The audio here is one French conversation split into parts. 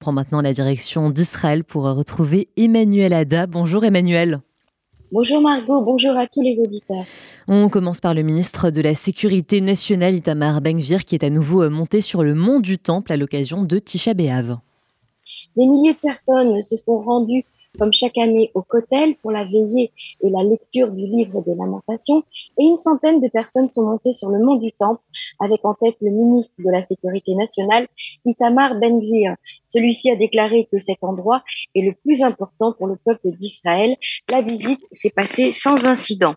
prend maintenant la direction d'Israël pour retrouver Emmanuel Ada. Bonjour Emmanuel. Bonjour Margot, bonjour à tous les auditeurs. On commence par le ministre de la Sécurité nationale Itamar Ben-Gvir qui est à nouveau monté sur le mont du Temple à l'occasion de Tisha B'Av. Des milliers de personnes se sont rendues comme chaque année au Kotel pour la veillée et la lecture du livre des lamentations, et une centaine de personnes sont montées sur le mont du Temple, avec en tête le ministre de la Sécurité nationale, Itamar Ben-Gvir. Celui-ci a déclaré que cet endroit est le plus important pour le peuple d'Israël. La visite s'est passée sans incident.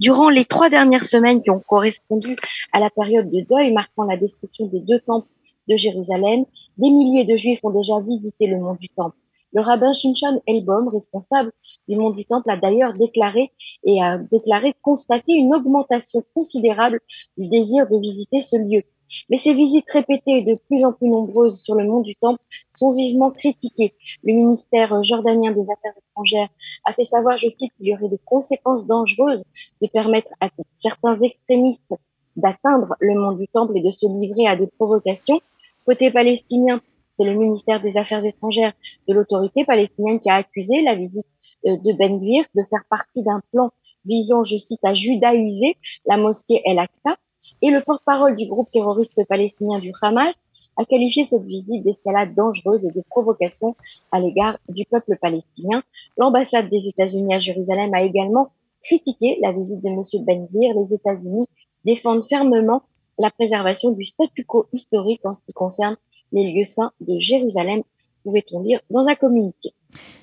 Durant les trois dernières semaines qui ont correspondu à la période de deuil marquant la destruction des deux temples de Jérusalem, des milliers de Juifs ont déjà visité le mont du Temple. Le rabbin Shimshon Elbom, responsable du Mont du Temple, a d'ailleurs déclaré et a déclaré constater une augmentation considérable du désir de visiter ce lieu. Mais ces visites répétées de plus en plus nombreuses sur le mont du Temple sont vivement critiquées. Le ministère jordanien des Affaires étrangères a fait savoir, je cite, qu'il y aurait des conséquences dangereuses de permettre à certains extrémistes d'atteindre le mont du Temple et de se livrer à des provocations. Côté palestinien, c'est le ministère des Affaires étrangères de l'autorité palestinienne qui a accusé la visite euh, de Ben Gvir de faire partie d'un plan visant, je cite, à judaïser la mosquée El Aqsa. Et le porte-parole du groupe terroriste palestinien du Hamas a qualifié cette visite d'escalade dangereuse et de provocation à l'égard du peuple palestinien. L'ambassade des États-Unis à Jérusalem a également critiqué la visite de M. Ben Gvir. Les États-Unis défendent fermement la préservation du statu quo historique en ce qui concerne les lieux saints de Jérusalem, pouvait-on lire dans un communiqué.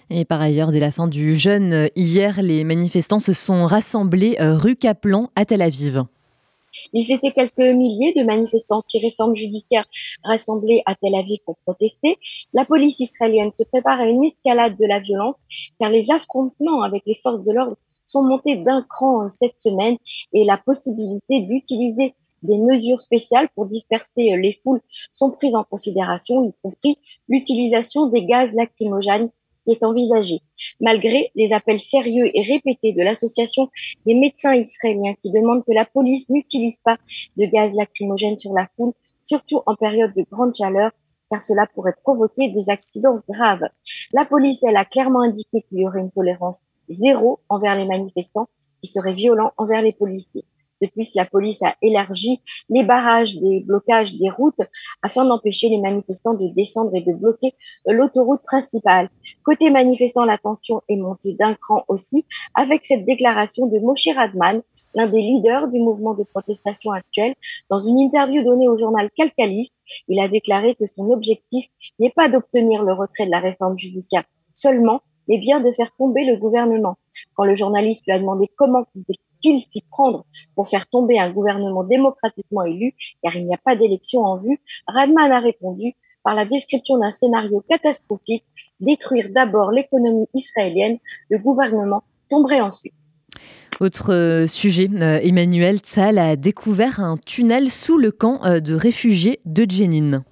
Et par ailleurs, dès la fin du jeûne, hier, les manifestants se sont rassemblés euh, rue Kaplan à Tel Aviv. Ils étaient quelques milliers de manifestants anti-réforme judiciaire rassemblés à Tel Aviv pour protester. La police israélienne se prépare à une escalade de la violence car les affrontements avec les forces de l'ordre sont montés d'un cran cette semaine et la possibilité d'utiliser des mesures spéciales pour disperser les foules sont prises en considération, y compris l'utilisation des gaz lacrymogènes qui est envisagée. Malgré les appels sérieux et répétés de l'association des médecins israéliens qui demandent que la police n'utilise pas de gaz lacrymogène sur la foule, surtout en période de grande chaleur, car cela pourrait provoquer des accidents graves. La police, elle, a clairement indiqué qu'il y aurait une tolérance zéro envers les manifestants qui seraient violents envers les policiers. De plus, la police a élargi les barrages des blocages des routes afin d'empêcher les manifestants de descendre et de bloquer l'autoroute principale. Côté manifestants, la tension est montée d'un cran aussi avec cette déclaration de Moshe Radman, l'un des leaders du mouvement de protestation actuel. Dans une interview donnée au journal Calcalis, il a déclaré que son objectif n'est pas d'obtenir le retrait de la réforme judiciaire seulement, mais bien de faire tomber le gouvernement. Quand le journaliste lui a demandé comment il s'y prendre pour faire tomber un gouvernement démocratiquement élu, car il n'y a pas d'élection en vue, Radman a répondu par la description d'un scénario catastrophique, détruire d'abord l'économie israélienne, le gouvernement tomberait ensuite. Autre euh, sujet, euh, Emmanuel Tzal a découvert un tunnel sous le camp euh, de réfugiés de Jenin.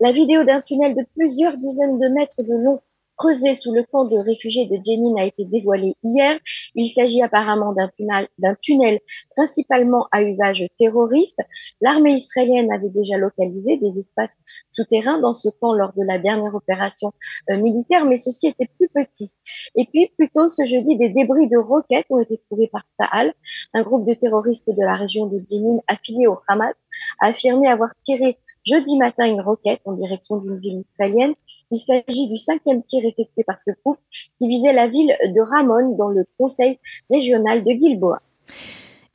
La vidéo d'un tunnel de plusieurs dizaines de mètres de long creusé sous le camp de réfugiés de Jenin a été dévoilé hier. Il s'agit apparemment d'un tunnel, principalement à usage terroriste. L'armée israélienne avait déjà localisé des espaces souterrains dans ce camp lors de la dernière opération euh, militaire, mais ceci était plus petit. Et puis, plus tôt ce jeudi, des débris de roquettes ont été trouvés par Sahal, un groupe de terroristes de la région de Jenin affilié au Hamas, a affirmé avoir tiré jeudi matin une roquette en direction d'une ville israélienne. Il s'agit du cinquième tir effectué par ce groupe qui visait la ville de Ramon dans le conseil régional de Gilboa.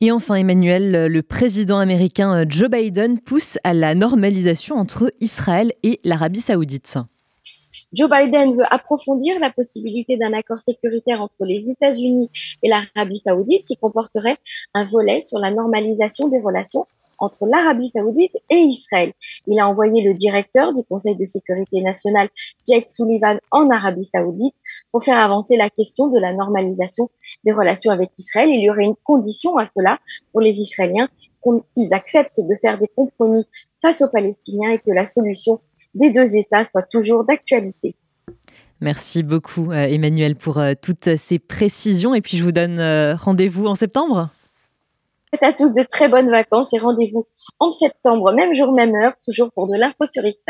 Et enfin, Emmanuel, le président américain Joe Biden pousse à la normalisation entre Israël et l'Arabie saoudite. Joe Biden veut approfondir la possibilité d'un accord sécuritaire entre les États-Unis et l'Arabie saoudite qui comporterait un volet sur la normalisation des relations entre l'Arabie saoudite et Israël. Il a envoyé le directeur du Conseil de sécurité nationale, Jake Sullivan, en Arabie saoudite pour faire avancer la question de la normalisation des relations avec Israël. Il y aurait une condition à cela pour les Israéliens qu'ils acceptent de faire des compromis face aux Palestiniens et que la solution des deux États soit toujours d'actualité. Merci beaucoup euh, Emmanuel pour euh, toutes ces précisions et puis je vous donne euh, rendez-vous en septembre. À tous de très bonnes vacances et rendez-vous en septembre, même jour, même heure, toujours pour de l'info sur Israël.